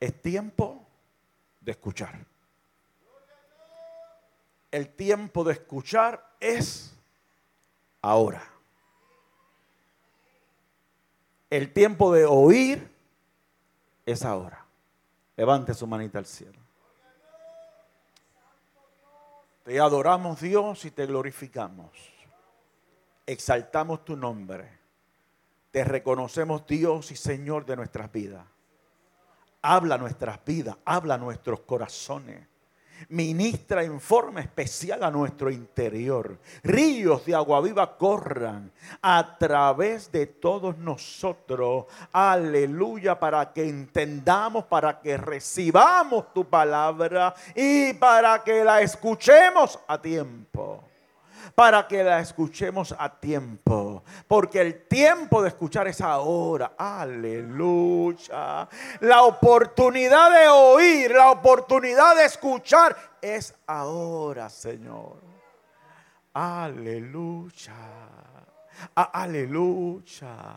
es tiempo de escuchar. El tiempo de escuchar es ahora. El tiempo de oír es ahora. Levante su manita al cielo. Te adoramos Dios y te glorificamos. Exaltamos tu nombre. Te reconocemos Dios y Señor de nuestras vidas. Habla nuestras vidas, habla nuestros corazones ministra en forma especial a nuestro interior. Ríos de agua viva corran a través de todos nosotros. Aleluya, para que entendamos, para que recibamos tu palabra y para que la escuchemos a tiempo para que la escuchemos a tiempo. Porque el tiempo de escuchar es ahora. Aleluya. La oportunidad de oír, la oportunidad de escuchar es ahora, Señor. Aleluya. Aleluya.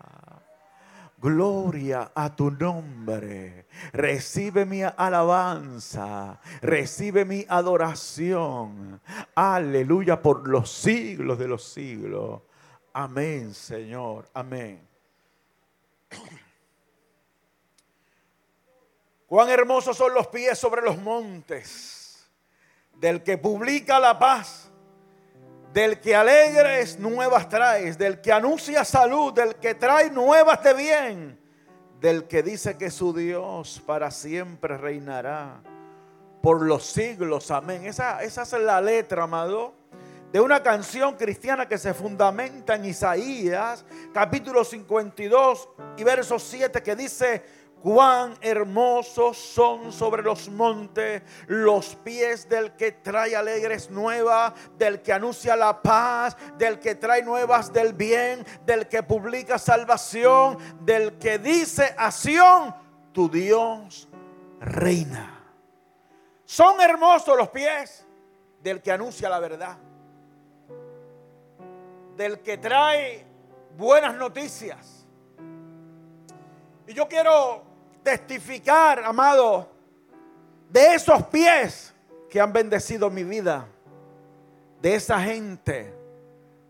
Gloria a tu nombre. Recibe mi alabanza. Recibe mi adoración. Aleluya por los siglos de los siglos. Amén, Señor. Amén. Cuán hermosos son los pies sobre los montes del que publica la paz del que alegres nuevas traes, del que anuncia salud, del que trae nuevas de bien, del que dice que su Dios para siempre reinará por los siglos. Amén. Esa, es la letra, amado, de una canción cristiana que se fundamenta en Isaías, capítulo 52 y verso 7, que dice, Cuán hermosos son sobre los montes los pies del que trae alegres nuevas, del que anuncia la paz, del que trae nuevas del bien, del que publica salvación, del que dice a tu Dios reina. Son hermosos los pies del que anuncia la verdad, del que trae buenas noticias. Y yo quiero testificar, amado, de esos pies que han bendecido mi vida, de esa gente,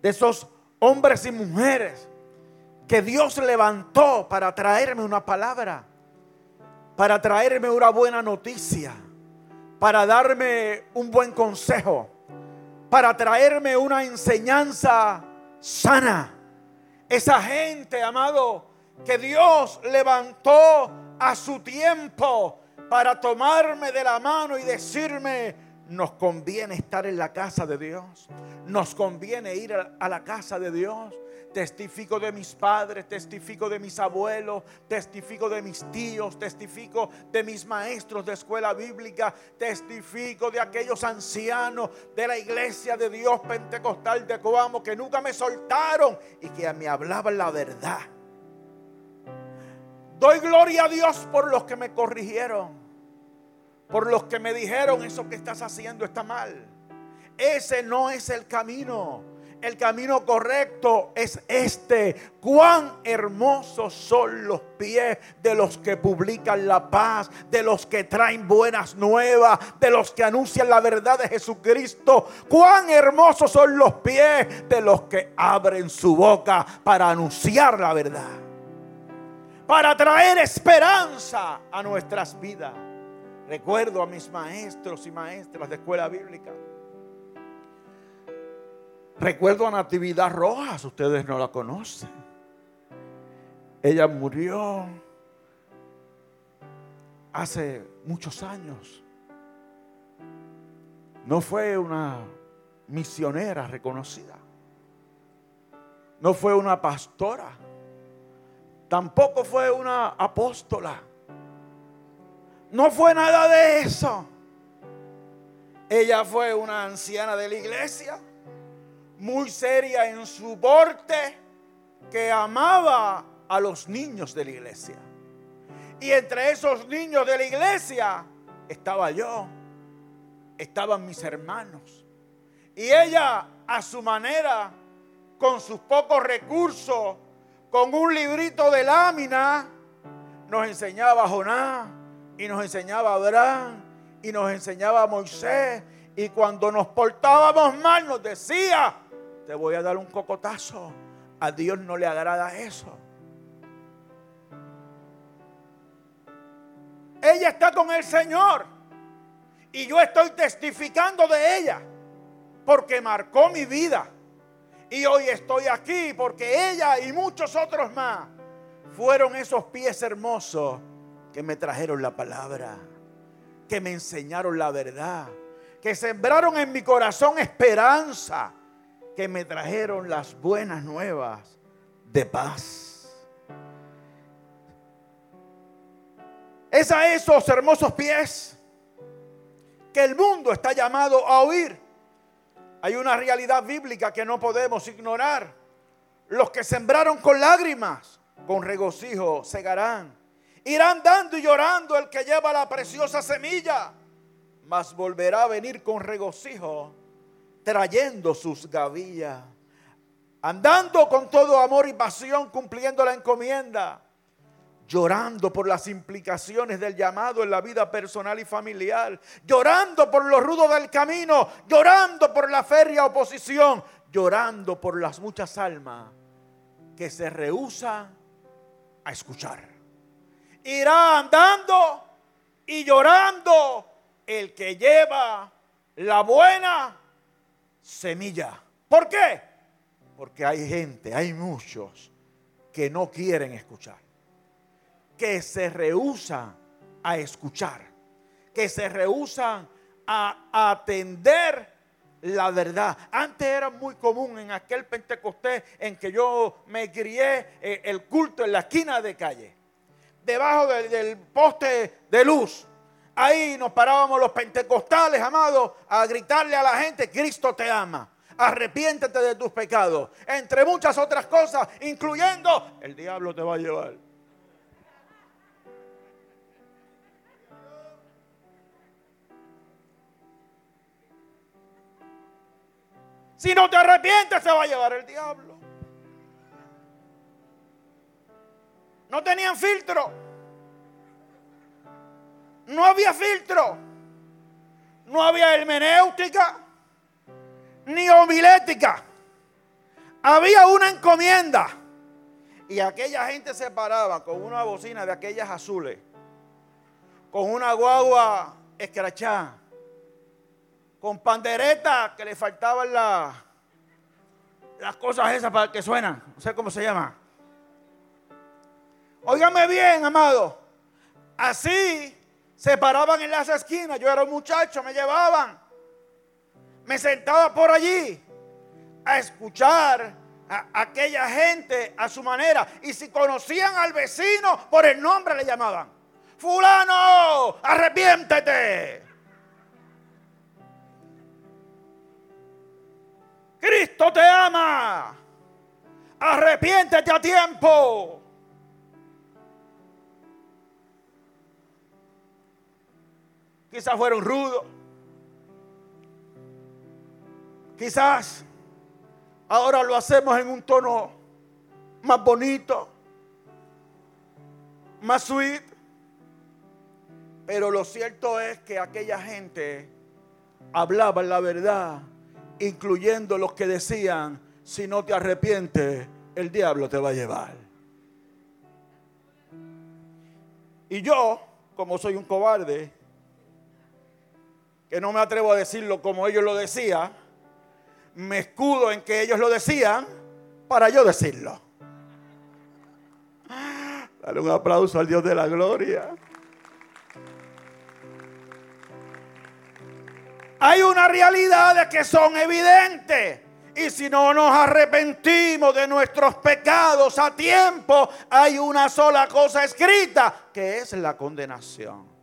de esos hombres y mujeres que Dios levantó para traerme una palabra, para traerme una buena noticia, para darme un buen consejo, para traerme una enseñanza sana. Esa gente, amado, que Dios levantó a su tiempo para tomarme de la mano y decirme, nos conviene estar en la casa de Dios, nos conviene ir a la casa de Dios. Testifico de mis padres, testifico de mis abuelos, testifico de mis tíos, testifico de mis maestros de escuela bíblica, testifico de aquellos ancianos de la iglesia de Dios pentecostal de Coamo que nunca me soltaron y que me hablaban la verdad Doy gloria a Dios por los que me corrigieron, por los que me dijeron eso que estás haciendo está mal. Ese no es el camino. El camino correcto es este. Cuán hermosos son los pies de los que publican la paz, de los que traen buenas nuevas, de los que anuncian la verdad de Jesucristo. Cuán hermosos son los pies de los que abren su boca para anunciar la verdad para traer esperanza a nuestras vidas. Recuerdo a mis maestros y maestras de escuela bíblica. Recuerdo a Natividad Rojas, ustedes no la conocen. Ella murió hace muchos años. No fue una misionera reconocida. No fue una pastora Tampoco fue una apóstola. No fue nada de eso. Ella fue una anciana de la iglesia, muy seria en su porte, que amaba a los niños de la iglesia. Y entre esos niños de la iglesia estaba yo, estaban mis hermanos. Y ella, a su manera, con sus pocos recursos, con un librito de lámina, nos enseñaba Jonás, y nos enseñaba Abraham y nos enseñaba Moisés. Y cuando nos portábamos mal nos decía, te voy a dar un cocotazo. A Dios no le agrada eso. Ella está con el Señor. Y yo estoy testificando de ella. Porque marcó mi vida. Y hoy estoy aquí porque ella y muchos otros más fueron esos pies hermosos que me trajeron la palabra. Que me enseñaron la verdad. Que sembraron en mi corazón esperanza. Que me trajeron las buenas nuevas de paz. Es a esos hermosos pies que el mundo está llamado a oír. Hay una realidad bíblica que no podemos ignorar. Los que sembraron con lágrimas, con regocijo segarán. Irán dando y llorando el que lleva la preciosa semilla, mas volverá a venir con regocijo, trayendo sus gavillas, andando con todo amor y pasión, cumpliendo la encomienda llorando por las implicaciones del llamado en la vida personal y familiar, llorando por lo rudo del camino, llorando por la férrea oposición, llorando por las muchas almas que se rehúsan a escuchar. Irá andando y llorando el que lleva la buena semilla. ¿Por qué? Porque hay gente, hay muchos que no quieren escuchar que se rehusan a escuchar, que se rehusan a atender la verdad. Antes era muy común en aquel Pentecostés en que yo me crié eh, el culto en la esquina de calle, debajo del, poste de luz. Ahí nos parábamos los pentecostales, amados, a gritarle a la gente, Cristo te ama arrepiéntete de tus pecados, entre muchas otras cosas, incluyendo el diablo te va a llevar. Si no te arrepientes, se va a llevar el diablo. No tenían filtro. No había filtro. No había hermenéutica ni homilética. Había una encomienda. Y aquella gente se paraba con una bocina de aquellas azules, con una guagua escrachada, con pandereta que le faltaban las cosas esas para que suenan. No sé cómo se llama. Óigame bien, amado. Así se paraban en las esquinas. Yo era un muchacho, me llevaban. Me sentaba por allí a escuchar a aquella gente a su manera. Y si conocían al vecino, por el nombre le llamaban. Fulano, arrepiéntete. Cristo te ama. Arrepiéntete a tiempo. Quizás fueron rudos. Quizás ahora lo hacemos en un tono más bonito, más sweet. Pero lo cierto es que aquella gente hablaba la verdad incluyendo los que decían, si no te arrepientes, el diablo te va a llevar. Y yo, como soy un cobarde, que no me atrevo a decirlo como ellos lo decían, me escudo en que ellos lo decían para yo decirlo. Dale un aplauso al Dios de la gloria. Hay una realidad que son evidentes. Y si no nos arrepentimos de nuestros pecados a tiempo, hay una sola cosa escrita, que es la condenación.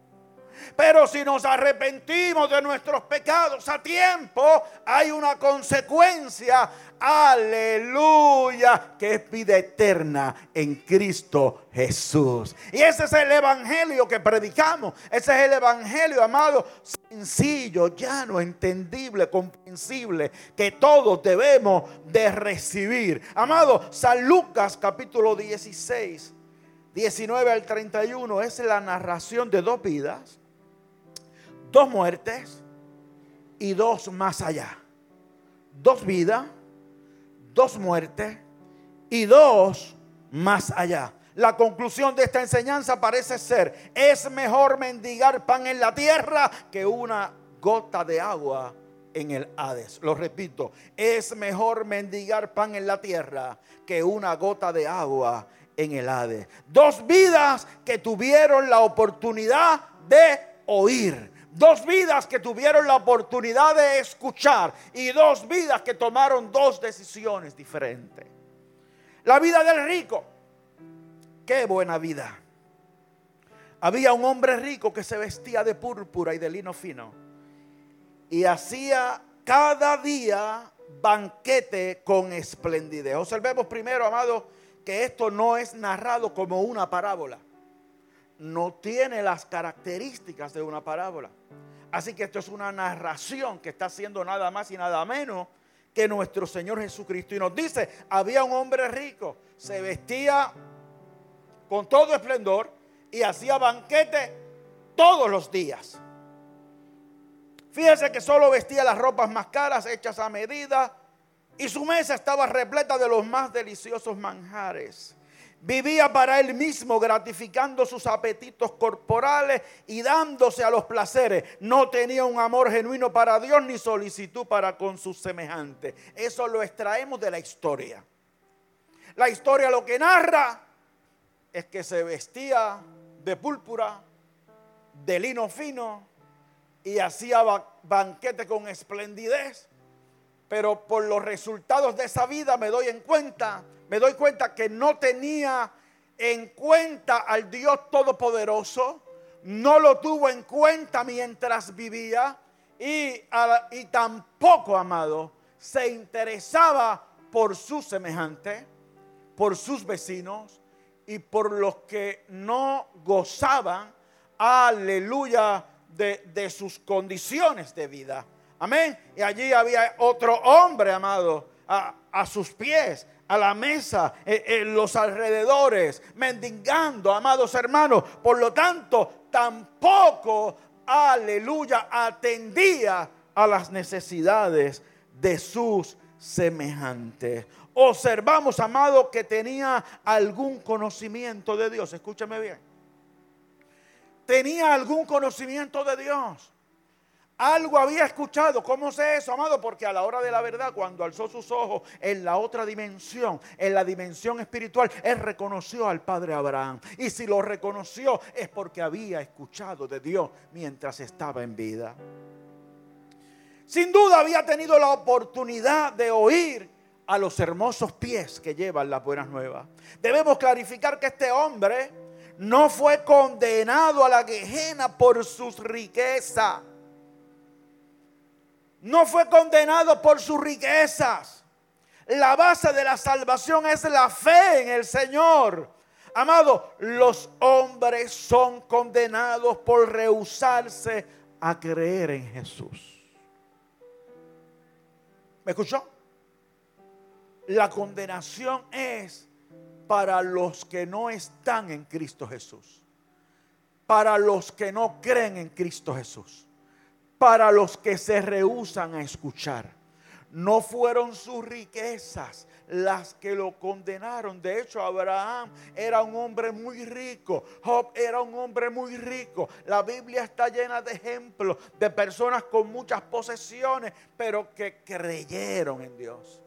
Pero si nos arrepentimos de nuestros pecados a tiempo, hay una consecuencia aleluya, que es vida eterna en Cristo Jesús. Y ese es el evangelio que predicamos. Ese es el evangelio, amado, sencillo, llano, entendible, comprensible, que todos debemos de recibir. Amado, San Lucas capítulo 16 19 al 31 es la narración de dos vidas, dos muertes y dos más allá. Dos vidas, dos muertes y dos más allá. La conclusión de esta enseñanza parece ser, es mejor mendigar pan en la tierra que una gota de agua en el Hades. Lo repito, es mejor mendigar pan en la tierra que una gota de agua en el Hades. Dos vidas que tuvieron la oportunidad de oír. Dos vidas que tuvieron la oportunidad de escuchar. Y dos vidas que tomaron dos decisiones diferentes. La vida del rico Qué buena vida. Había un hombre rico que se vestía de púrpura y de lino fino y hacía cada día banquete con esplendidez. Observemos primero, amado, que esto no es narrado como una parábola. No tiene las características de una parábola. Así que esto es una narración que está haciendo nada más y nada menos que nuestro Señor Jesucristo. Y nos dice, había un hombre rico, se vestía con todo esplendor y hacía banquete todos los días. Fíjese que solo vestía las ropas más caras hechas a medida y su mesa estaba repleta de los más deliciosos manjares. Vivía para él mismo, gratificando sus apetitos corporales y dándose a los placeres. No tenía un amor genuino para Dios ni solicitud para con sus semejantes. Eso lo extraemos de la historia. La historia lo que narra es que se vestía de púrpura, de lino fino y hacía banquete con esplendidez. Pero por los resultados de esa vida me doy en cuenta, me doy cuenta que no tenía en cuenta al Dios Todopoderoso, no lo tuvo en cuenta mientras vivía y, y tampoco, amado, se interesaba por su semejante, por sus vecinos, y por los que no gozaban, aleluya, de, sus condiciones de vida. Amén. Y allí había otro hombre, amado, a, sus pies, a la mesa, en, en, los alrededores, mendigando, amados hermanos. Por lo tanto, tampoco, aleluya, atendía a las necesidades de sus semejantes observamos, amado, que tenía algún conocimiento de Dios. Escúchame bien. Tenía algún conocimiento de Dios. Algo había escuchado. ¿Cómo sé eso, amado? Porque a la hora de la verdad, cuando alzó sus ojos en la otra dimensión, en la dimensión espiritual, él reconoció al Padre Abraham. Y si lo reconoció es porque había escuchado de Dios mientras estaba en vida. Sin duda había tenido la oportunidad de oír a los hermosos pies que llevan las buenas nuevas. Debemos clarificar que este hombre no fue condenado a la quejena por sus riquezas. No fue condenado por sus riquezas. La base de la salvación es la fe en el Señor. Amado, los hombres son condenados por rehusarse a creer en Jesús. ¿Me escuchó? La condenación es para los que no están en Cristo Jesús. Para los que no creen en Cristo Jesús. Para los que se rehusan a escuchar. No fueron sus riquezas las que lo condenaron. De hecho, Abraham era un hombre muy rico. Job era un hombre muy rico. La Biblia está llena de ejemplos de personas con muchas posesiones, pero que creyeron en Dios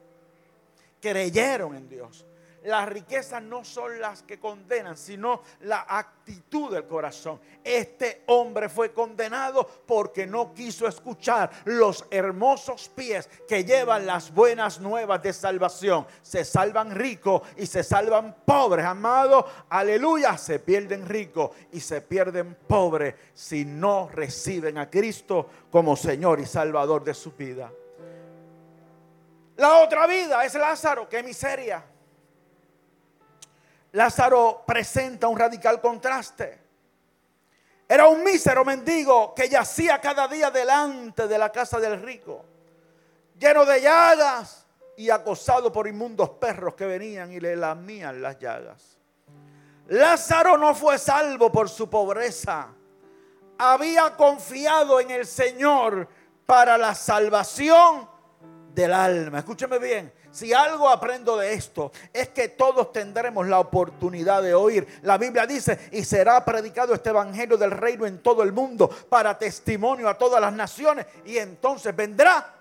creyeron en Dios. Las riquezas no son las que condenan, sino la actitud del corazón. Este hombre fue condenado porque no quiso escuchar los hermosos pies que llevan las buenas nuevas de salvación. Se salvan ricos y se salvan pobres, amado. Aleluya, se pierden ricos y se pierden pobres si no reciben a Cristo como Señor y Salvador de su vida. La otra vida es Lázaro, qué miseria. Lázaro presenta un radical contraste. Era un mísero mendigo que yacía cada día delante de la casa del rico, lleno de llagas y acosado por inmundos perros que venían y le lamían las llagas. Lázaro no fue salvo por su pobreza. Había confiado en el Señor para la salvación del alma. Escúcheme bien. Si algo aprendo de esto es que todos tendremos la oportunidad de oír. La Biblia dice, y será predicado este Evangelio del reino en todo el mundo para testimonio a todas las naciones. Y entonces vendrá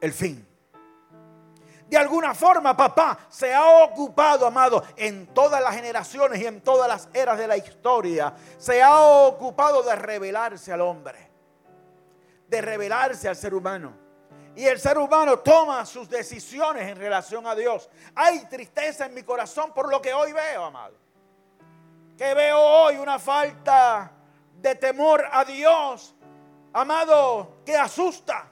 el fin. De alguna forma, papá se ha ocupado, amado, en todas las generaciones y en todas las eras de la historia. Se ha ocupado de revelarse al hombre, de revelarse al ser humano. Y el ser humano toma sus decisiones en relación a Dios. Hay tristeza en mi corazón por lo que hoy veo, amado. Que veo hoy una falta de temor a Dios, amado, que asusta.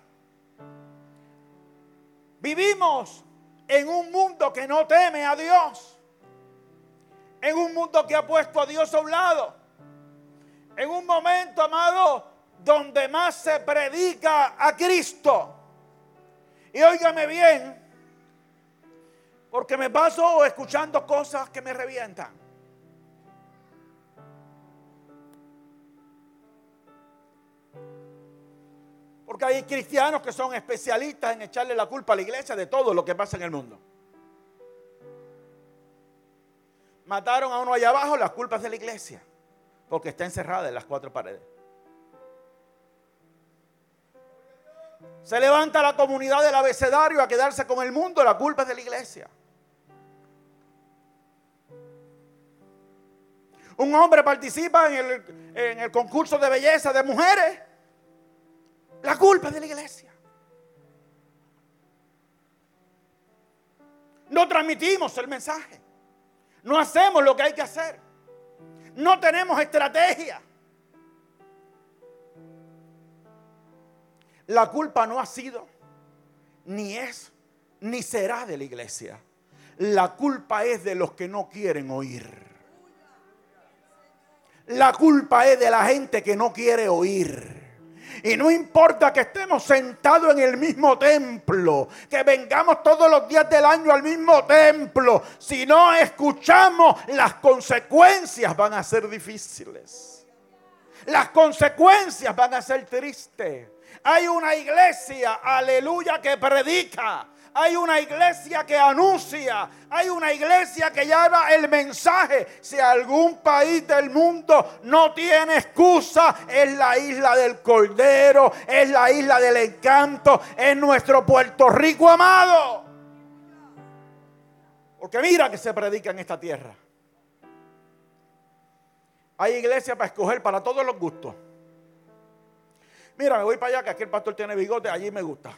Vivimos en un mundo que no teme a Dios. En un mundo que ha puesto a Dios a un lado. En un momento, amado, donde más se predica a Cristo. Y óigame bien, porque me paso escuchando cosas que me revientan. Porque hay cristianos que son especialistas en echarle la culpa a la iglesia de todo lo que pasa en el mundo. Mataron a uno allá abajo, las culpas de la iglesia, porque está encerrada en las cuatro paredes. Se levanta la comunidad del abecedario a quedarse con el mundo, la culpa es de la iglesia. Un hombre participa en el, en el concurso de belleza de mujeres la culpa es de la iglesia. No transmitimos el mensaje. No hacemos lo que hay que hacer. No tenemos estrategia. La culpa no ha sido, ni es, ni será de la iglesia. La culpa es de los que no quieren oír. La culpa es de la gente que no quiere oír. Y no importa que estemos sentados en el mismo templo, que vengamos todos los días del año al mismo templo, si no escuchamos, las consecuencias van a ser difíciles. Las consecuencias van a ser tristes. Hay una iglesia, aleluya, que predica hay una iglesia que anuncia, hay una iglesia que lleva el mensaje. Si algún país del mundo no tiene excusa, es la isla del Cordero, es la isla del encanto, es nuestro Puerto Rico amado. Porque mira que se predica en esta tierra. Hay iglesia para escoger para todos los gustos. Mira, me voy para allá que aquí el pastor tiene bigote, allí me gusta.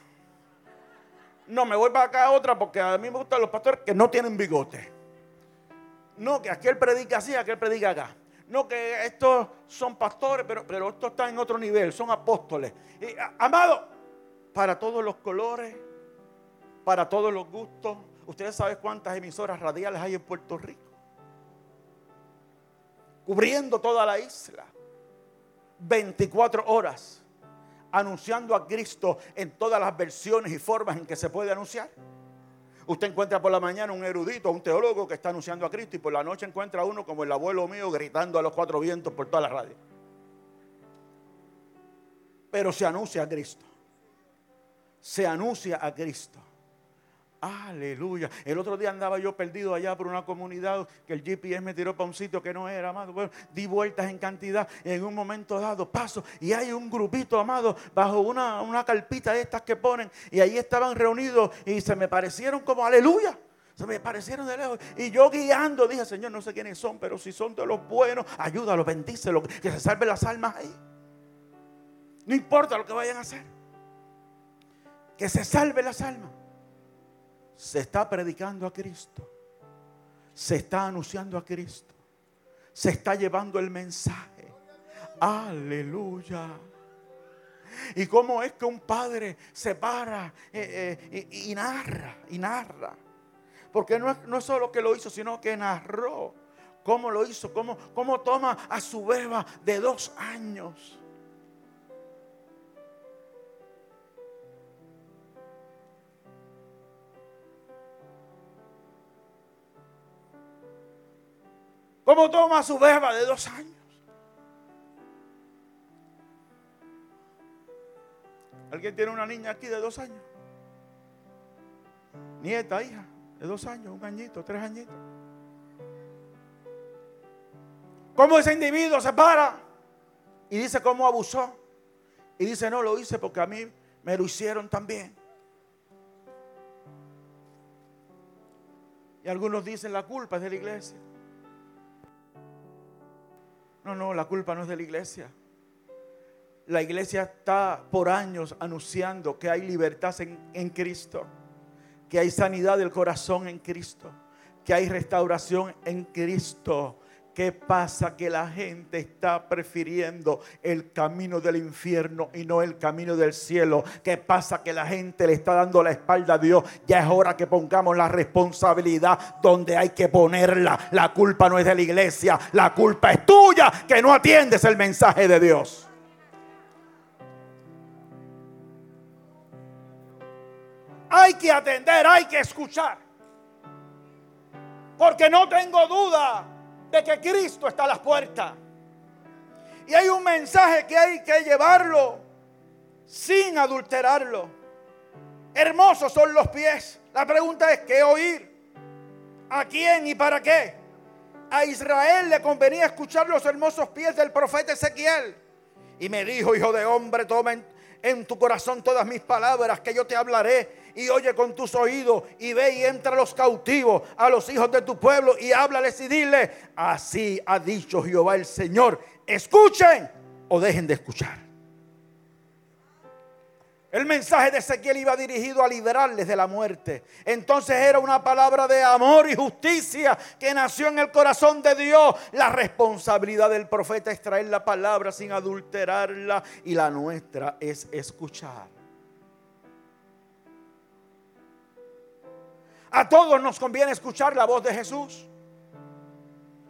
No, me voy para acá a otra porque a mí me gustan los pastores que no tienen bigote. No, que aquel predica así, aquel predica acá. No, que estos son pastores, pero, pero estos están en otro nivel, son apóstoles. amado, para todos los colores, para todos los gustos. Ustedes saben cuántas emisoras radiales hay en Puerto Rico. Cubriendo toda la isla. 24 horas anunciando a Cristo en todas las versiones y formas en que se puede anunciar. Usted encuentra por la mañana un erudito, un teólogo que está anunciando a Cristo y por la noche encuentra uno como el abuelo mío gritando a los cuatro vientos por toda la radio. Pero se anuncia a Cristo. Se anuncia a Cristo. Aleluya. El otro día andaba yo perdido allá por una comunidad que el GPS me tiró para un sitio que no era, amado. Bueno, di vueltas en cantidad. En un momento dado paso y hay un grupito, amado, bajo una, una carpita de estas que ponen. Y ahí estaban reunidos y se me parecieron como aleluya. Se me parecieron de lejos. Y yo guiando dije, Señor, no sé quiénes son, pero si son de los buenos, ayúdalos, bendícelos, que se salven las almas ahí. No importa lo que vayan a hacer. Que se salven las almas se está predicando a Cristo. Se está anunciando a Cristo. Se está llevando el mensaje. Aleluya. ¿Y cómo es que un padre se para eh, eh, y, narra, y narra? Porque no es, no es solo que lo hizo, sino que narró. ¿Cómo lo hizo? ¿Cómo, cómo toma a su beba de dos años? ¿Cómo toma su beba de dos años? ¿Alguien tiene una niña aquí de dos años? Nieta, hija, de dos años, un añito, tres añitos. ¿Cómo ese individuo se para y dice cómo abusó? Y dice, no, lo hice porque a mí me lo hicieron también. Y algunos dicen la culpa es de la iglesia. No, no, la culpa no es de la iglesia. La iglesia está por años anunciando que hay libertad en, en, Cristo, que hay sanidad del corazón en Cristo, que hay restauración en Cristo, ¿Qué pasa? Que la gente está prefiriendo el camino del infierno y no el camino del cielo. ¿Qué pasa? Que la gente le está dando la espalda a Dios. Ya es hora que pongamos la responsabilidad donde hay que ponerla. La culpa no es de la iglesia, la culpa es tuya que no atiendes el mensaje de Dios. Hay que atender, hay que escuchar. Porque no tengo duda de que Cristo está a las puertas. Y hay un mensaje que hay que llevarlo sin adulterarlo. Hermosos son los pies. La pregunta es, ¿qué oír? ¿A quién y para qué? A Israel le convenía escuchar los hermosos pies del profeta Ezequiel. Y me dijo, hijo de hombre, toma en, tu corazón todas mis palabras que yo te hablaré y oye con tus oídos y ve y entra a los cautivos, a los hijos de tu pueblo y háblales y dile, así ha dicho Jehová el Señor, escuchen o dejen de escuchar. El mensaje de Ezequiel iba dirigido a liberarles de la muerte. Entonces era una palabra de amor y justicia que nació en el corazón de Dios. La responsabilidad del profeta es traer la palabra sin adulterarla y la nuestra es escuchar. A todos nos conviene escuchar la voz de Jesús.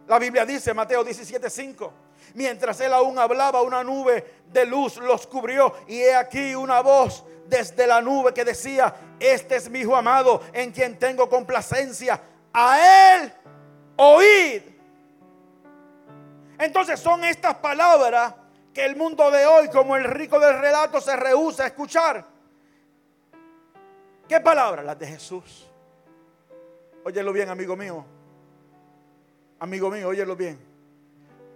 La Biblia dice, Mateo 17:5, mientras él aún hablaba, una nube de luz los cubrió y he aquí una voz desde la nube que decía, este es mi hijo amado en quien tengo complacencia, a él oíd. Entonces son estas palabras que el mundo de hoy, como el rico del relato, se rehúsa a escuchar. ¿Qué palabras? Las de Jesús. Óyelo bien, amigo mío. Amigo mío, óyelo bien.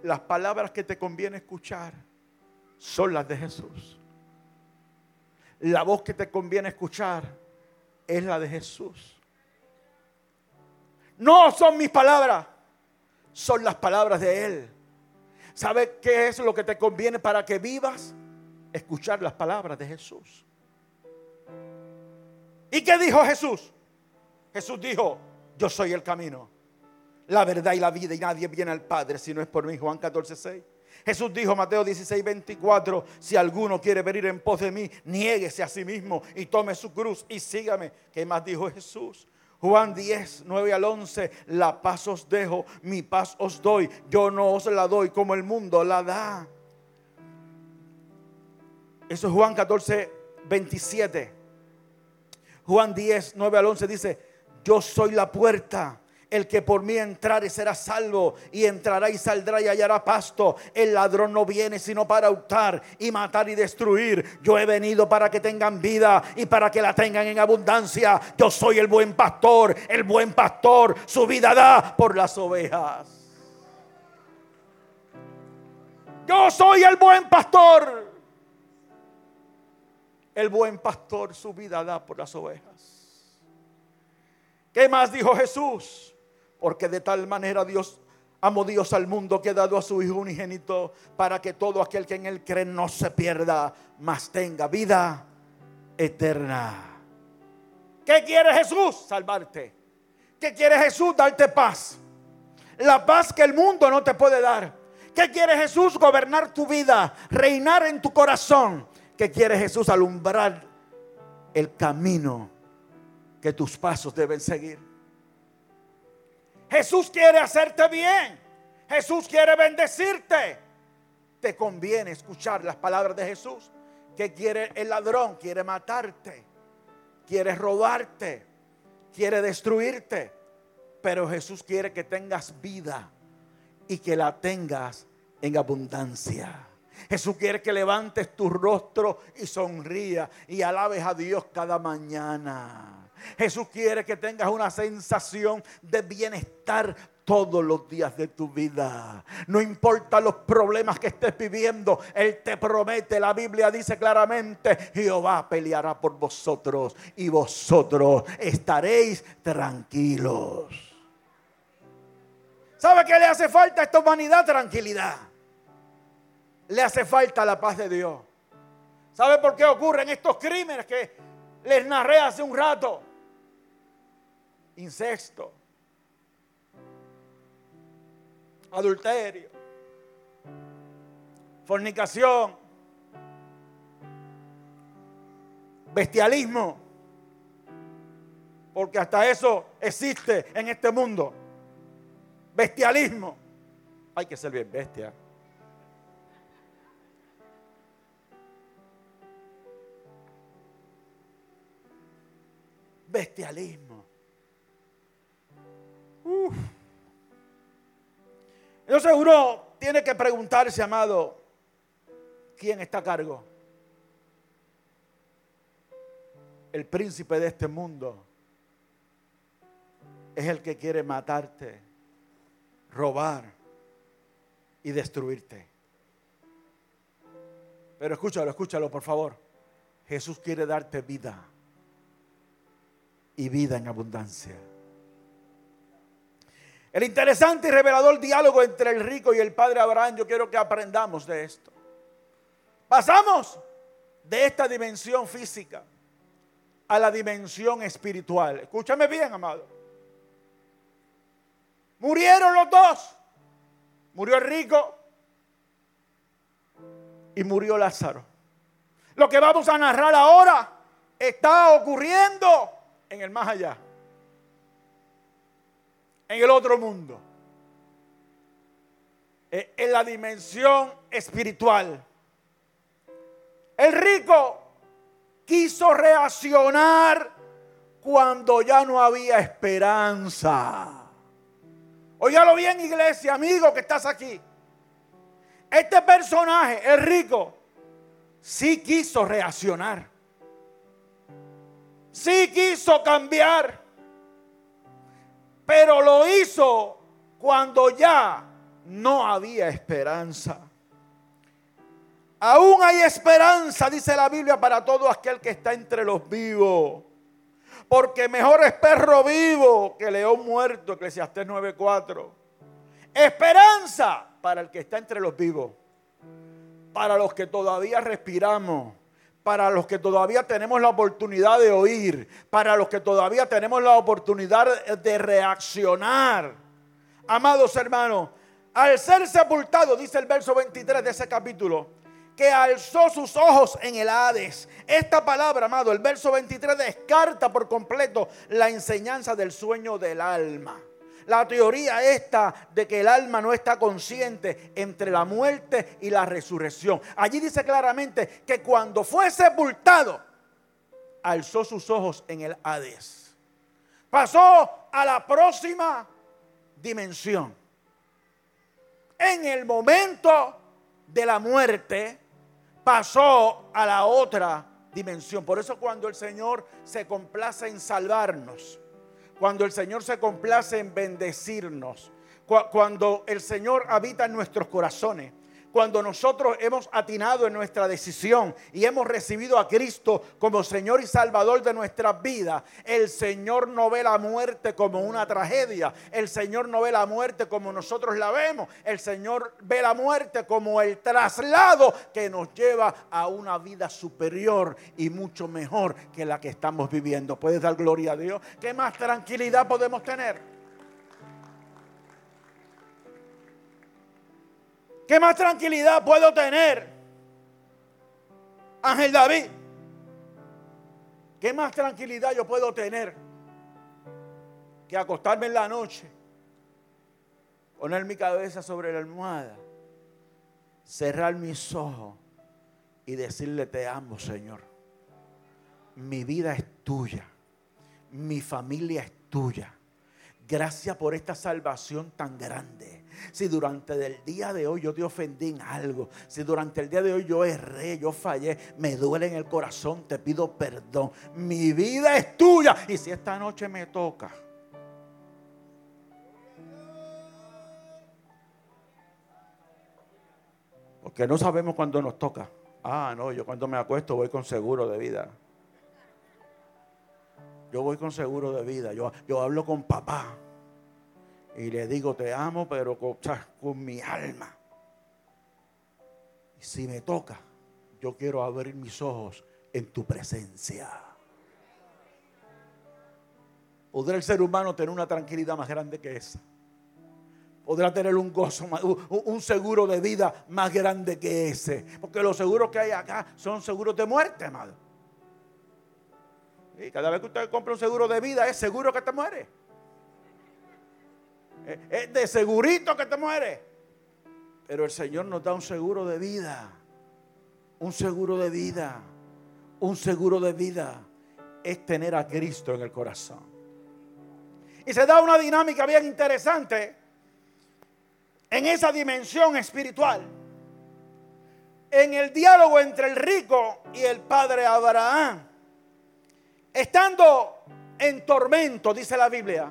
Las palabras que te conviene escuchar son las de Jesús. La voz que te conviene escuchar es la de Jesús. No son mis palabras, son las palabras de Él. ¿Sabe qué es lo que te conviene para que vivas? Escuchar las palabras de Jesús. ¿Y qué dijo Jesús? Jesús dijo, yo soy el camino, la verdad y la vida y nadie viene al Padre si no es por mí. Juan 14, 6. Jesús dijo, Mateo 16, 24, si alguno quiere venir en pos de mí, niéguese a sí mismo y tome su cruz y sígame. ¿Qué más dijo Jesús? Juan 10, 9 al 11, la paz os dejo, mi paz os doy, yo no os la doy como el mundo la da. Eso es Juan 14, 27. Juan 10, 9 al 11 dice, yo soy la puerta. El que por mí entrare será salvo y entrará y saldrá y hallará pasto. El ladrón no viene sino para hurtar y matar y destruir. Yo he venido para que tengan vida y para que la tengan en abundancia. Yo soy el buen pastor. El buen pastor su vida da por las ovejas. Yo soy el buen pastor. El buen pastor su vida da por las ovejas. ¿Qué más dijo Jesús? Porque de tal manera Dios amó Dios al mundo que ha dado a su Hijo unigénito para que todo aquel que en él cree no se pierda, mas tenga vida eterna. ¿Qué quiere Jesús? Salvarte. ¿Qué quiere Jesús? Darte paz. La paz que el mundo no te puede dar. ¿Qué quiere Jesús? Gobernar tu vida, reinar en tu corazón. ¿Qué quiere Jesús? Alumbrar el camino que tus pasos deben seguir. Jesús quiere hacerte bien. Jesús quiere bendecirte. Te conviene escuchar las palabras de Jesús. Que quiere el ladrón? Quiere matarte. Quiere robarte. Quiere destruirte. Pero Jesús quiere que tengas vida y que la tengas en abundancia. Jesús quiere que levantes tu rostro y sonría y alabes a Dios cada mañana. Jesús quiere que tengas una sensación de bienestar todos los días de tu vida. No importa los problemas que estés viviendo, Él te promete, la Biblia dice claramente, Jehová peleará por vosotros y vosotros estaréis tranquilos. ¿Sabe qué le hace falta a esta humanidad? Tranquilidad. Le hace falta la paz de Dios. ¿Sabe por qué ocurren estos crímenes que les narré hace un rato? Incesto, adulterio, fornicación, bestialismo, porque hasta eso existe en este mundo. Bestialismo. Hay que ser bien bestia. Bestialismo. Uf. Entonces uno tiene que preguntarse, amado, ¿quién está a cargo? El príncipe de este mundo es el que quiere matarte, robar y destruirte. Pero escúchalo, escúchalo, por favor. Jesús quiere darte vida y vida en abundancia. El interesante y revelador diálogo entre el rico y el padre Abraham, yo quiero que aprendamos de esto. Pasamos de esta dimensión física a la dimensión espiritual. Escúchame bien, amado. Murieron los dos. Murió el rico y murió Lázaro. Lo que vamos a narrar ahora está ocurriendo en el más allá en el otro mundo, en la dimensión espiritual. El rico quiso reaccionar cuando ya no había esperanza. Óigalo bien, iglesia, amigo que estás aquí. Este personaje, el rico, sí quiso reaccionar. Sí quiso cambiar pero lo hizo cuando ya no había esperanza. Aún hay esperanza, dice la Biblia, para todo aquel que está entre los vivos. Porque mejor es perro vivo que león muerto, Eclesiastés 9:4. Esperanza para el que está entre los vivos. Para los que todavía respiramos para los que todavía tenemos la oportunidad de oír, para los que todavía tenemos la oportunidad de reaccionar. Amados hermanos, al ser sepultado, dice el verso 23 de ese capítulo, que alzó sus ojos en el Hades. Esta palabra, amado, el verso 23 descarta por completo la enseñanza del sueño del alma la teoría esta de que el alma no está consciente entre la muerte y la resurrección. Allí dice claramente que cuando fue sepultado, alzó sus ojos en el Hades. Pasó a la próxima dimensión. En el momento de la muerte, pasó a la otra dimensión. Por eso cuando el Señor se complace en salvarnos, cuando el Señor se complace en bendecirnos, cuando el Señor habita en nuestros corazones, cuando nosotros hemos atinado en nuestra decisión y hemos recibido a Cristo como Señor y Salvador de nuestras vidas, el Señor no ve la muerte como una tragedia, el Señor no ve la muerte como nosotros la vemos, el Señor ve la muerte como el traslado que nos lleva a una vida superior y mucho mejor que la que estamos viviendo. ¿Puedes dar gloria a Dios? ¿Qué más tranquilidad podemos tener? ¿Qué más tranquilidad puedo tener? Ángel David. ¿Qué más tranquilidad yo puedo tener que acostarme en la noche, poner mi cabeza sobre la almohada, cerrar mis ojos y decirle te amo, Señor? Mi vida es tuya, mi familia es tuya. Gracias por esta salvación tan grande. Si durante el día de hoy yo te ofendí en algo, si durante el día de hoy yo erré, yo fallé, me duele en el corazón, te pido perdón. Mi vida es tuya. Y si esta noche me toca, porque no sabemos cuándo nos toca. Ah, no, yo cuando me acuesto voy con seguro de vida. Yo voy con seguro de vida. Yo, yo hablo con papá. Y le digo, te amo, pero con, mi alma. Y si me toca, yo quiero abrir mis ojos en tu presencia. ¿Podrá el ser humano tener una tranquilidad más grande que esa? podrá tener un gozo, un seguro de vida más grande que ese. Porque los seguros que hay acá son seguros de muerte, amado. Y cada vez que usted compra un seguro de vida, es seguro que te muere. Es de segurito que te muere. Pero el Señor nos da un seguro de vida. Un seguro de vida. Un seguro de vida es tener a Cristo en el corazón. Y se da una dinámica bien interesante en esa dimensión espiritual, en el diálogo entre el rico y el padre Abraham, estando en tormento, dice la Biblia,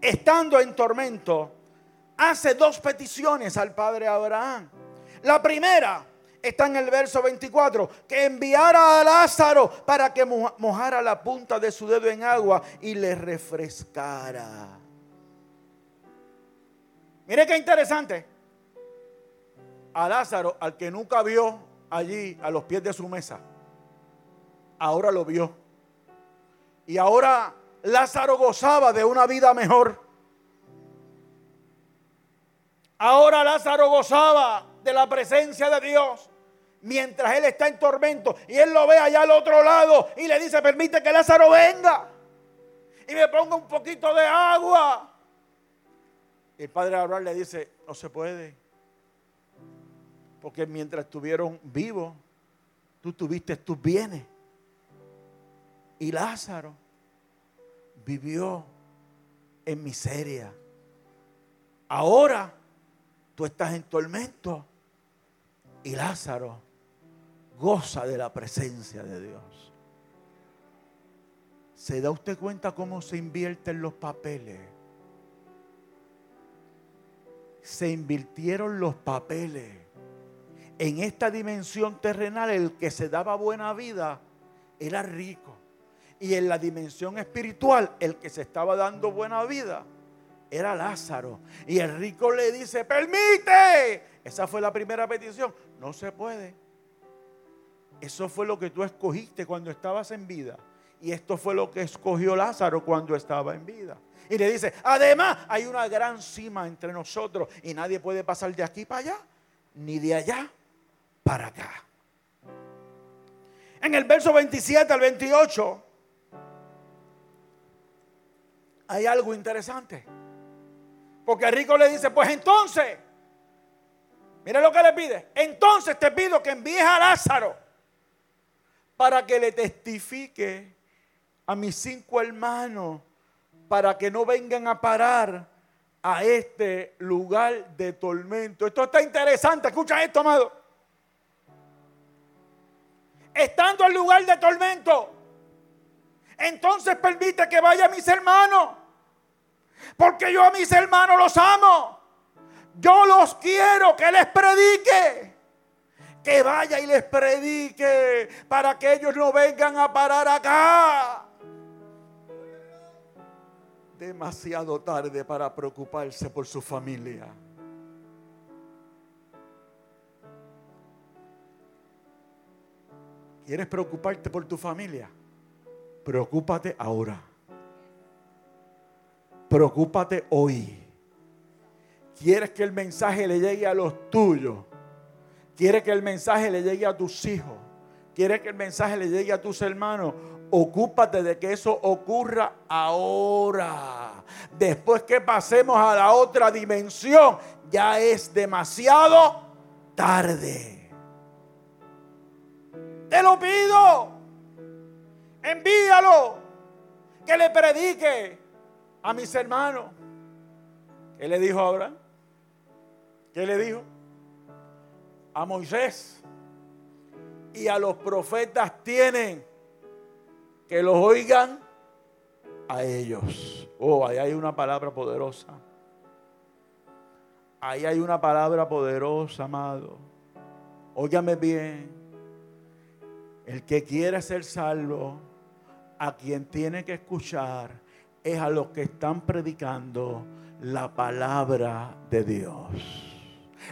estando en tormento, hace dos peticiones al padre Abraham. La primera está en el verso 24, que enviara a Lázaro para que mojara la punta de su dedo en agua y le refrescara. Mire qué interesante. A Lázaro, al que nunca vio allí a los pies de su mesa, ahora lo vio. Y ahora Lázaro gozaba de una vida mejor. Ahora Lázaro gozaba de la presencia de Dios mientras él está en tormento y él lo ve allá al otro lado y le dice, permite que Lázaro venga y me ponga un poquito de agua. El padre Abraham le dice, no se puede. Porque mientras estuvieron vivos, tú tuviste tus bienes. Y Lázaro vivió en miseria. Ahora tú estás en tormento y Lázaro goza de la presencia de Dios. ¿Se da usted cuenta cómo se invierten los papeles? se invirtieron los papeles. En esta dimensión terrenal el que se daba buena vida era rico. Y en la dimensión espiritual el que se estaba dando buena vida era Lázaro. Y el rico le dice, permite. Esa fue la primera petición. No se puede. Eso fue lo que tú escogiste cuando estabas en vida. Y esto fue lo que escogió Lázaro cuando estaba en vida. Y le dice, además hay una gran cima entre nosotros y nadie puede pasar de aquí para allá, ni de allá para acá. En el verso 27 al 28 hay algo interesante. Porque el rico le dice, pues entonces, mira lo que le pide, entonces te pido que envíes a Lázaro para que le testifique a mis cinco hermanos para que no vengan a parar a este lugar de tormento. Esto está interesante, escucha esto, amado. Estando en lugar de tormento, entonces permite que vaya a mis hermanos, porque yo a mis hermanos los amo. Yo los quiero que les predique. Que vaya y les predique para que ellos no vengan a parar acá demasiado tarde para preocuparse por su familia. ¿Quieres preocuparte por tu familia? Preocúpate ahora. Preocúpate hoy. ¿Quieres que el mensaje le llegue a los tuyos? ¿Quieres que el mensaje le llegue a tus hijos? ¿Quieres que el mensaje le llegue a tus hermanos? Ocúpate de que eso ocurra ahora. Después que pasemos a la otra dimensión, ya es demasiado tarde. Te lo pido. Envíalo. Que le predique a mis hermanos. ¿Qué le dijo ahora? ¿Qué le dijo? A Moisés y a los profetas tienen que los oigan a ellos. Oh, ahí hay una palabra poderosa. Ahí hay una palabra poderosa, amado. Óigame bien. El que quiere ser salvo, a quien tiene que escuchar, es a los que están predicando la palabra de Dios.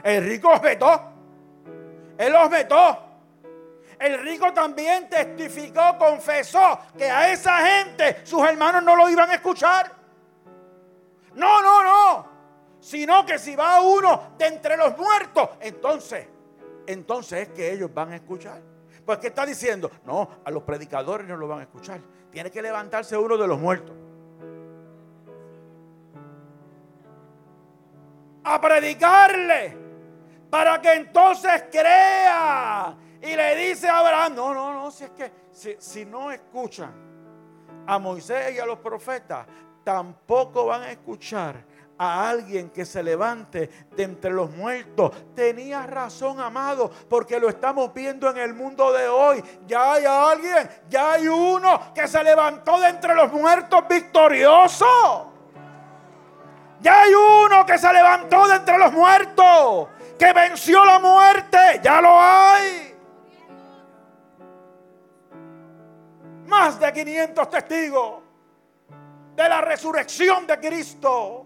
El rico os vetó. Él los vetó. El rico también testificó, confesó que a esa gente sus hermanos no lo iban a escuchar. No, no, no. Sino que si va uno de entre los muertos, entonces, entonces es que ellos van a escuchar. Pues ¿qué está diciendo? No, a los predicadores no lo van a escuchar. Tiene que levantarse uno de los muertos. A predicarle para que entonces crea. Y le dice a Abraham, no, no, no, si es que si, si no escuchan a Moisés y a los profetas, tampoco van a escuchar a alguien que se levante de entre los muertos. Tenía razón, amado, porque lo estamos viendo en el mundo de hoy. Ya hay alguien, ya hay uno que se levantó de entre los muertos victorioso. Ya hay uno que se levantó de entre los muertos, que venció la muerte. Ya lo hay. Más de 500 testigos de la resurrección de Cristo.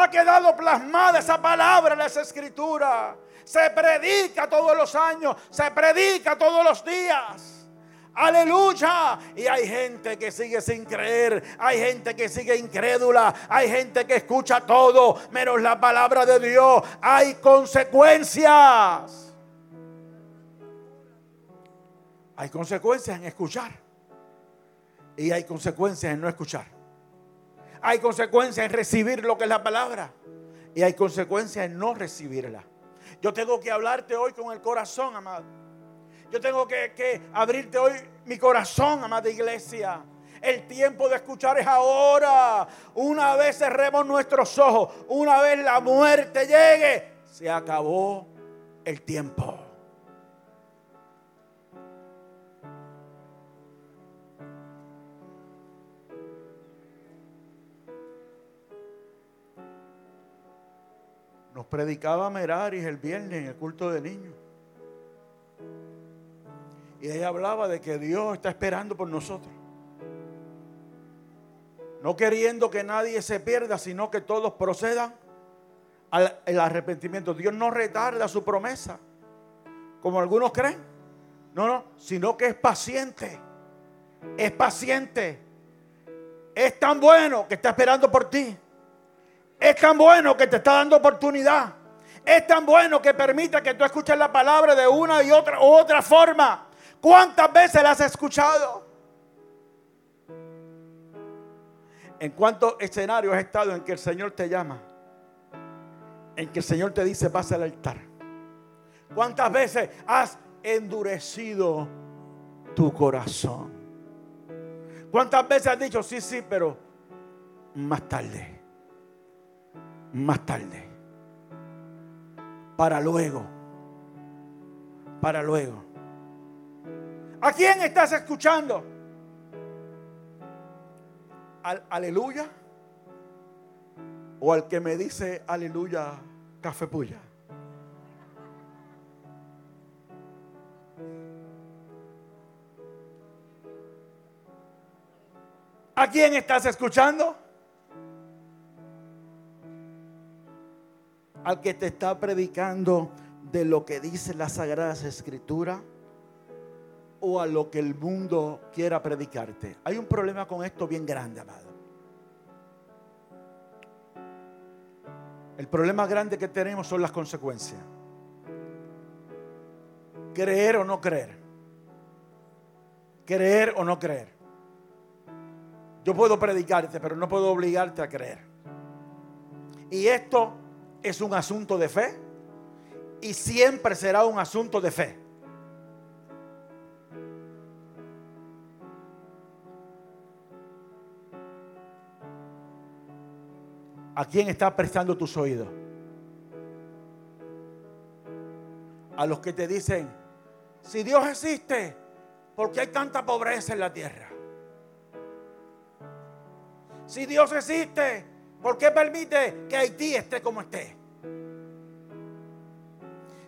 Ha quedado plasmada esa palabra en las escrituras. Se predica todos los años, se predica todos los días. Aleluya. Y hay gente que sigue sin creer. Hay gente que sigue incrédula. Hay gente que escucha todo menos la palabra de Dios. Hay consecuencias. Hay consecuencias en escuchar. Y hay consecuencias en no escuchar. Hay consecuencias en recibir lo que es la palabra. Y hay consecuencias en no recibirla. Yo tengo que hablarte hoy con el corazón, amado. Yo tengo que, abrirte hoy mi corazón, amada iglesia. El tiempo de escuchar es ahora. Una vez cerremos nuestros ojos, una vez la muerte llegue, se acabó el tiempo. Predicaba Meraris el viernes en el culto de niños. Y ella hablaba de que Dios está esperando por nosotros. No queriendo que nadie se pierda, sino que todos procedan al arrepentimiento. Dios no retarda su promesa, como algunos creen. No, no, sino que es paciente. Es paciente. Es tan bueno que está esperando por ti. Es tan bueno que te está dando oportunidad. Es tan bueno que permite que tú escuches la palabra de una y otra otra forma. ¿Cuántas veces la has escuchado? ¿En cuántos escenarios has estado en que el Señor te llama? En que el Señor te dice, vas al altar. ¿Cuántas veces has endurecido tu corazón? ¿Cuántas veces has dicho, sí, sí, pero más tarde? Más tarde. Para luego. Para luego. ¿A quién estás escuchando? ¿Al aleluya? ¿O al que me dice aleluya café puya? ¿A quién estás escuchando? Al que te está predicando de lo que dice las Sagradas Escrituras o a lo que el mundo quiera predicarte. Hay un problema con esto bien grande, amado. El problema grande que tenemos son las consecuencias. Creer o no creer. Creer o no creer. Yo puedo predicarte, pero no puedo obligarte a creer. Y esto es un asunto de fe y siempre será un asunto de fe. ¿A quién está prestando tus oídos? a los que te dicen, si Dios existe, ¿por qué hay tanta pobreza en la tierra? Si Dios existe, ¿por qué permite que Haití esté como esté?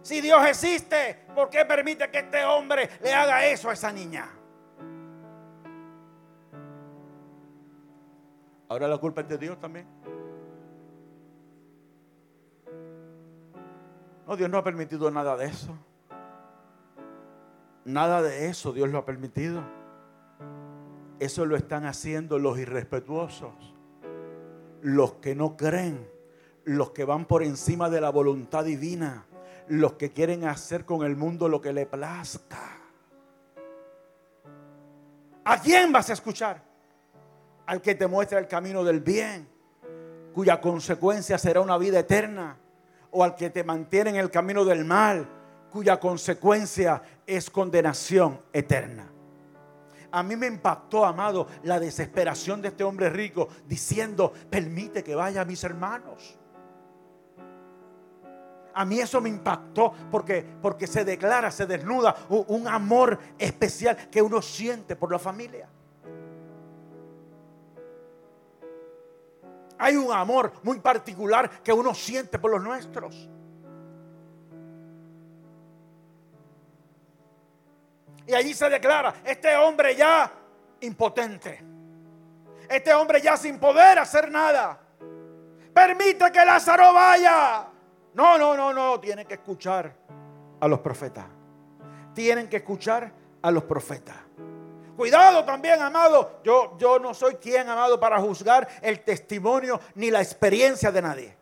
Si Dios existe, ¿por qué permite que este hombre le haga eso a esa niña? Ahora la culpa es de Dios también. No, Dios no ha permitido nada de eso. Nada de eso Dios lo ha permitido. Eso lo están haciendo los irrespetuosos, los que no creen, los que van por encima de la voluntad divina, los que quieren hacer con el mundo lo que le plazca. ¿A quién vas a escuchar? Al que te muestra el camino del bien, cuya consecuencia será una vida eterna o al que te mantiene en el camino del mal, cuya consecuencia es condenación eterna. A mí me impactó, amado, la desesperación de este hombre rico diciendo, permite que vaya a mis hermanos. A mí eso me impactó porque, porque se declara, se desnuda un amor especial que uno siente por la familia. Hay un amor muy particular que uno siente por los nuestros. Y allí se declara, este hombre ya impotente. Este hombre ya sin poder hacer nada. Permite que Lázaro vaya. No, no, no, no. Tienen que escuchar a los profetas. Tienen que escuchar a los profetas. Cuidado también, amado. Yo, yo no soy quien, amado, para juzgar el testimonio ni la experiencia de nadie.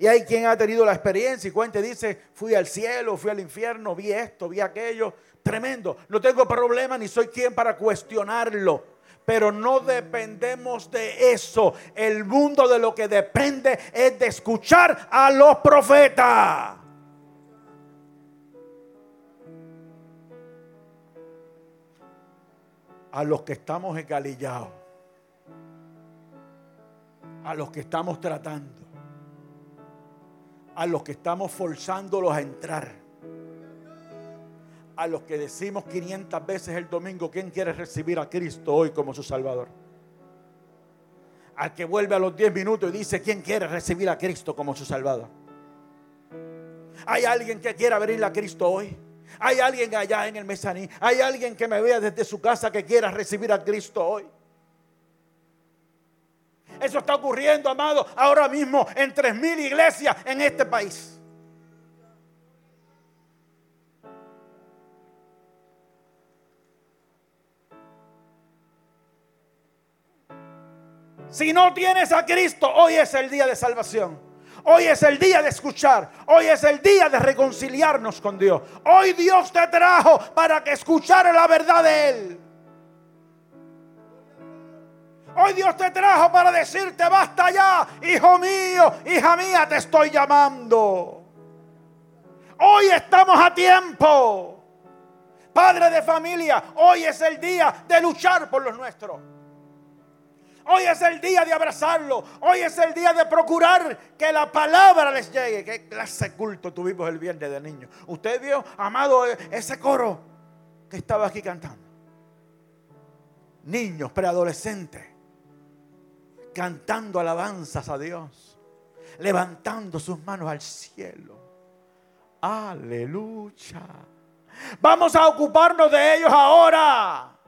Y hay quien ha tenido la experiencia y cuenta dice, fui al cielo, fui al infierno, vi esto, vi aquello. Tremendo. No tengo problema ni soy quien para cuestionarlo. Pero no dependemos de eso. El mundo de lo que depende es de escuchar a los profetas. a los que estamos engalillados, a los que estamos tratando, a los que estamos forzándolos a entrar, a los que decimos 500 veces el domingo, ¿quién quiere recibir a Cristo hoy como su Salvador? Al que vuelve a los 10 minutos y dice, ¿quién quiere recibir a Cristo como su Salvador? ¿Hay alguien que quiera venir a Cristo hoy? Hay alguien allá en el mesaní. Hay alguien que me vea desde su casa que quiera recibir a Cristo hoy. Eso está ocurriendo, amado, ahora mismo en tres mil iglesias en este país. Si no tienes a Cristo, hoy es el día de salvación. Hoy es el día de escuchar. Hoy es el día de reconciliarnos con Dios. Hoy Dios te trajo para que escuchara la verdad de Él. Hoy Dios te trajo para decirte, basta ya, hijo mío, hija mía, te estoy llamando. Hoy estamos a tiempo. Padre de familia, hoy es el día de luchar por los nuestros. Hoy es el día de abrazarlo. Hoy es el día de procurar que la palabra les llegue. ¿Qué clase culto tuvimos el viernes de niños? Usted vio, amado, ese coro que estaba aquí cantando. Niños, preadolescentes, cantando alabanzas a Dios, levantando sus manos al cielo. Aleluya. Vamos a ocuparnos de ellos ahora.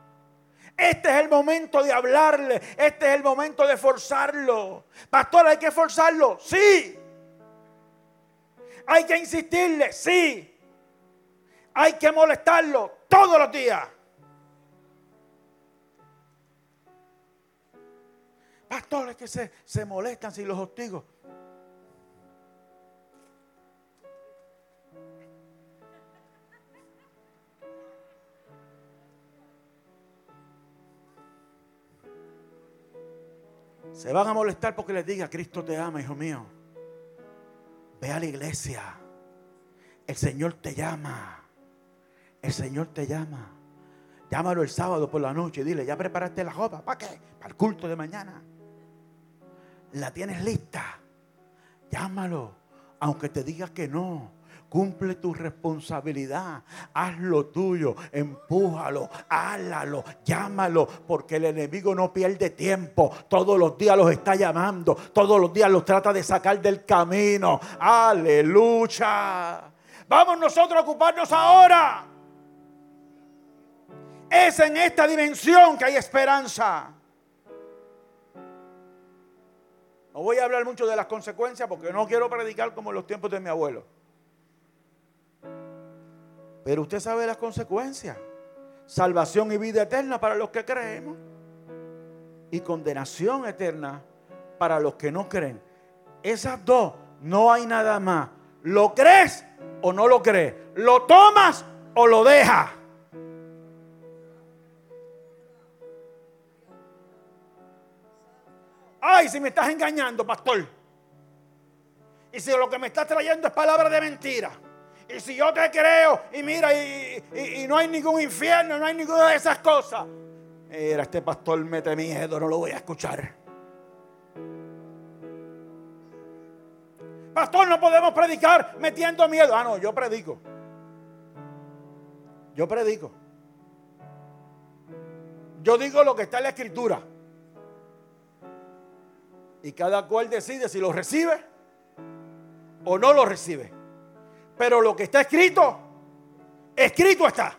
Este es el momento de hablarle. Este es el momento de forzarlo. Pastor, ¿hay que forzarlo? Sí. Hay que insistirle, sí. Hay que molestarlo todos los días. Pastores que se, se molestan si los hostigo. Se van a molestar porque les diga, Cristo te ama, hijo mío. Ve a la iglesia. El Señor te llama. El Señor te llama. Llámalo el sábado por la noche y dile, ya preparaste la ropa. ¿Para qué? Para el culto de mañana. La tienes lista. Llámalo. Aunque te diga que no. Cumple tu responsabilidad. Haz lo tuyo. Empújalo. Hálalo. Llámalo. Porque el enemigo no pierde tiempo. Todos los días los está llamando. Todos los días los trata de sacar del camino. Aleluya. Vamos nosotros a ocuparnos ahora. Es en esta dimensión que hay esperanza. No voy a hablar mucho de las consecuencias porque no quiero predicar como en los tiempos de mi abuelo. Pero usted sabe las consecuencias. Salvación y vida eterna para los que creemos. Y condenación eterna para los que no creen. Esas dos, no hay nada más. ¿Lo crees o no lo crees? ¿Lo tomas o lo dejas? Ay, si me estás engañando, pastor. Y si lo que me estás trayendo es palabra de mentira. Y si yo te creo y mira, y, no hay ningún infierno, no hay ninguna de esas cosas. Mira, este pastor mete miedo, no lo voy a escuchar. Pastor, no podemos predicar metiendo miedo. Ah, no, yo predico. Yo predico. Yo digo lo que está en la escritura. Y cada cual decide si lo recibe o no lo recibe. Pero lo que está escrito, escrito está.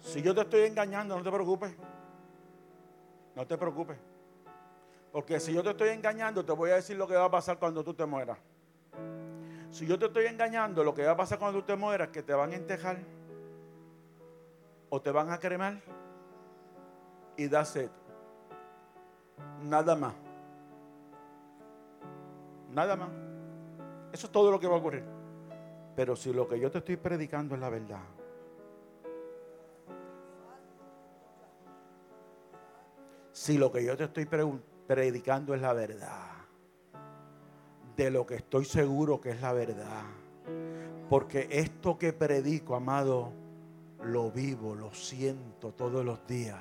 Si yo te estoy engañando, no te preocupes. No te preocupes. Porque si yo te estoy engañando, te voy a decir lo que va a pasar cuando tú te mueras. Si yo te estoy engañando, lo que va a pasar cuando tú te mueras es que te van a entejar o te van a cremar y da sed. Nada más. Nada más. Eso es todo lo que va a ocurrir. Pero si lo que yo te estoy predicando es la verdad. Si lo que yo te estoy predicando es la verdad. De lo que estoy seguro que es la verdad. Porque esto que predico, amado, lo vivo, lo siento todos los días.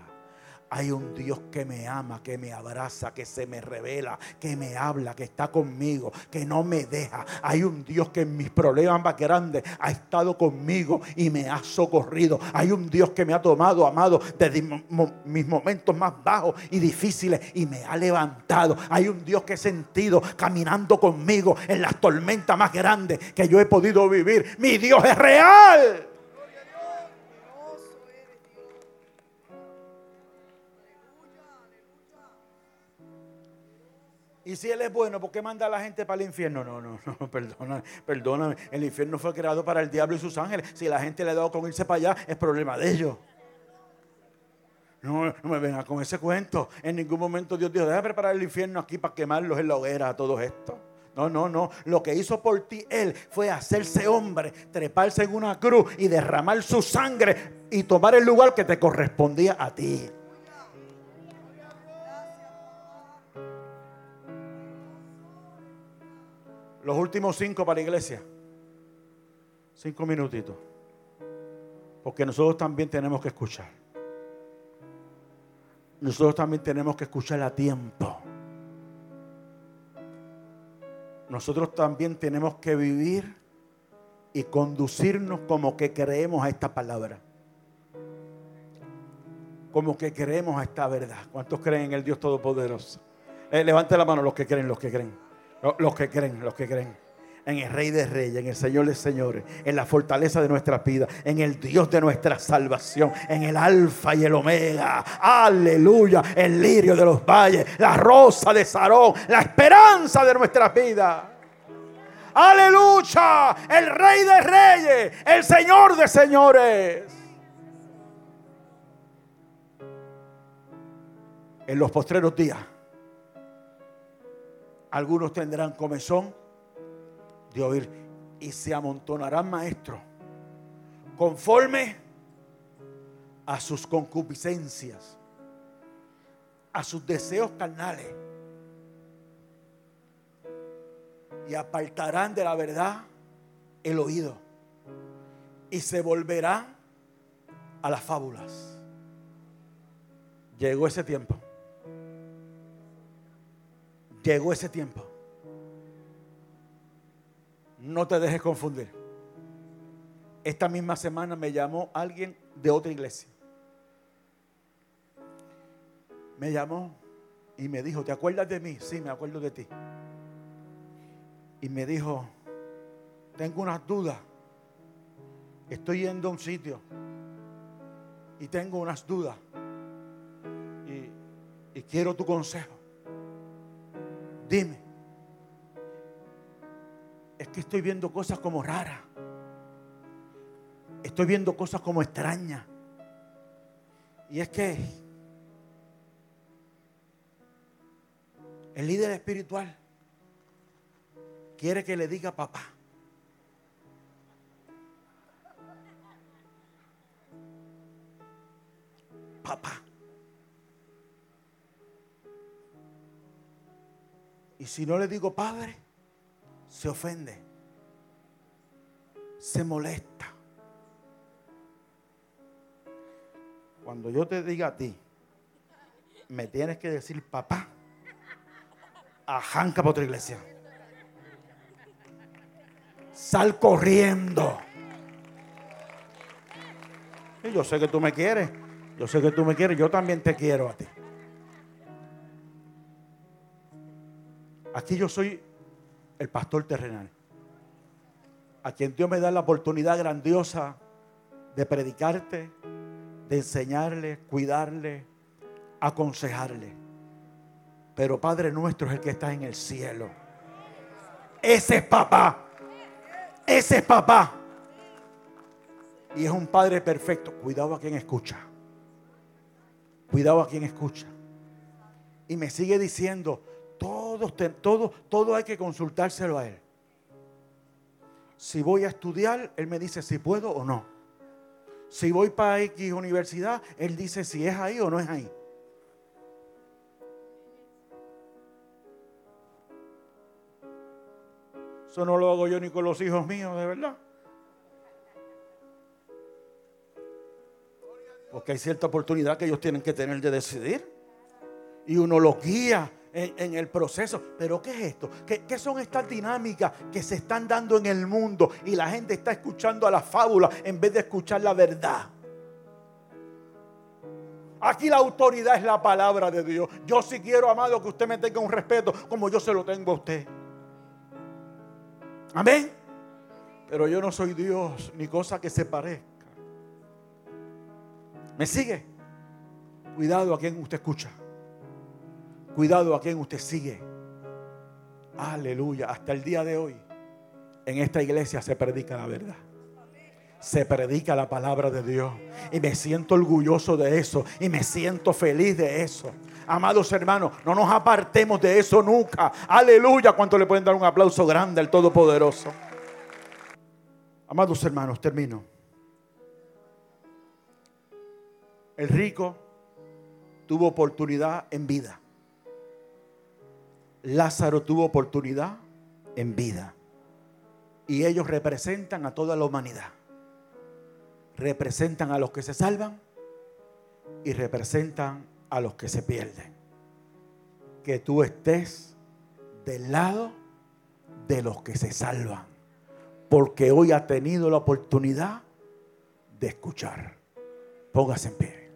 Hay un Dios que me ama, que me abraza, que se me revela, que me habla, que está conmigo, que no me deja. Hay un Dios que en mis problemas más grandes ha estado conmigo y me ha socorrido. Hay un Dios que me ha tomado, amado, desde mis momentos más bajos y difíciles y me ha levantado. Hay un Dios que he sentido caminando conmigo en las tormentas más grandes que yo he podido vivir. Mi Dios es real. Y si Él es bueno, ¿por qué manda a la gente para el infierno? No, no, no, perdóname, perdóname. El infierno fue creado para el diablo y sus ángeles. Si la gente le ha dado con irse para allá, es problema de ellos. No, no me venga con ese cuento. En ningún momento Dios dijo, déjame preparar el infierno aquí para quemarlos en la hoguera a todos estos. No, no, no. Lo que hizo por ti Él fue hacerse hombre, treparse en una cruz y derramar su sangre y tomar el lugar que te correspondía a ti. Los últimos cinco para la iglesia. Cinco minutitos. Porque nosotros también tenemos que escuchar. Nosotros también tenemos que escuchar a tiempo. Nosotros también tenemos que vivir y conducirnos como que creemos a esta palabra. Como que creemos a esta verdad. ¿Cuántos creen en el Dios Todopoderoso? Eh, levante la mano los que creen, los que creen. Los que creen, los que creen. En el Rey de Reyes, en el Señor de Señores, en la fortaleza de nuestra vida, en el Dios de nuestra salvación, en el Alfa y el Omega. Aleluya. El lirio de los valles, la rosa de Sarón, la esperanza de nuestra vida. Aleluya. El Rey de Reyes, el Señor de Señores. En los postreros días algunos tendrán comezón de oír y se amontonarán maestros conforme a sus concupiscencias, a sus deseos carnales. Y apartarán de la verdad el oído y se volverán a las fábulas. Llegó ese tiempo. Llegó ese tiempo. No te dejes confundir. Esta misma semana me llamó alguien de otra iglesia. Me llamó y me dijo, ¿te acuerdas de mí? Sí, me acuerdo de ti. Y me dijo, tengo unas dudas. Estoy yendo a un sitio y tengo unas dudas. Y, y quiero tu consejo. Dime. Es que estoy viendo cosas como raras. Estoy viendo cosas como extrañas. Y es que el líder espiritual quiere que le diga papá. Papá. Y si no le digo padre, se ofende, se molesta. Cuando yo te diga a ti, me tienes que decir papá, ajanca para otra iglesia. Sal corriendo. Y yo sé que tú me quieres. Yo sé que tú me quieres. Yo también te quiero a ti. Aquí yo soy el pastor terrenal. A quien Dios me da la oportunidad grandiosa de predicarte, de enseñarle, cuidarle, aconsejarle. Pero Padre nuestro es el que está en el cielo. Ese es papá. Ese es papá. Y es un padre perfecto. Cuidado a quien escucha. Cuidado a quien escucha. Y me sigue diciendo, todo, todo, todo hay que consultárselo a él. Si voy a estudiar, él me dice si puedo o no. Si voy para X universidad, él dice si es ahí o no es ahí. Eso no lo hago yo ni con los hijos míos, de verdad. Porque hay cierta oportunidad que ellos tienen que tener de decidir. Y uno los guía en, el proceso. Pero ¿qué es esto? ¿Qué, ¿Qué, son estas dinámicas que se están dando en el mundo y la gente está escuchando a la fábula en vez de escuchar la verdad? Aquí la autoridad es la palabra de Dios. Yo sí quiero, amado, que usted me tenga un respeto como yo se lo tengo a usted. Amén. Pero yo no soy Dios, ni cosa que se parezca. ¿Me sigue? Cuidado a quien usted escucha. Cuidado a quien usted sigue. Aleluya. Hasta el día de hoy, en esta iglesia se predica la verdad. Se predica la palabra de Dios. Y me siento orgulloso de eso. Y me siento feliz de eso. Amados hermanos, no nos apartemos de eso nunca. Aleluya. ¿Cuánto le pueden dar un aplauso grande al Todopoderoso? Amados hermanos, termino. El rico tuvo oportunidad en vida. Lázaro tuvo oportunidad en vida. Y ellos representan a toda la humanidad. Representan a los que se salvan y representan a los que se pierden. Que tú estés del lado de los que se salvan. Porque hoy ha tenido la oportunidad de escuchar. Póngase en pie.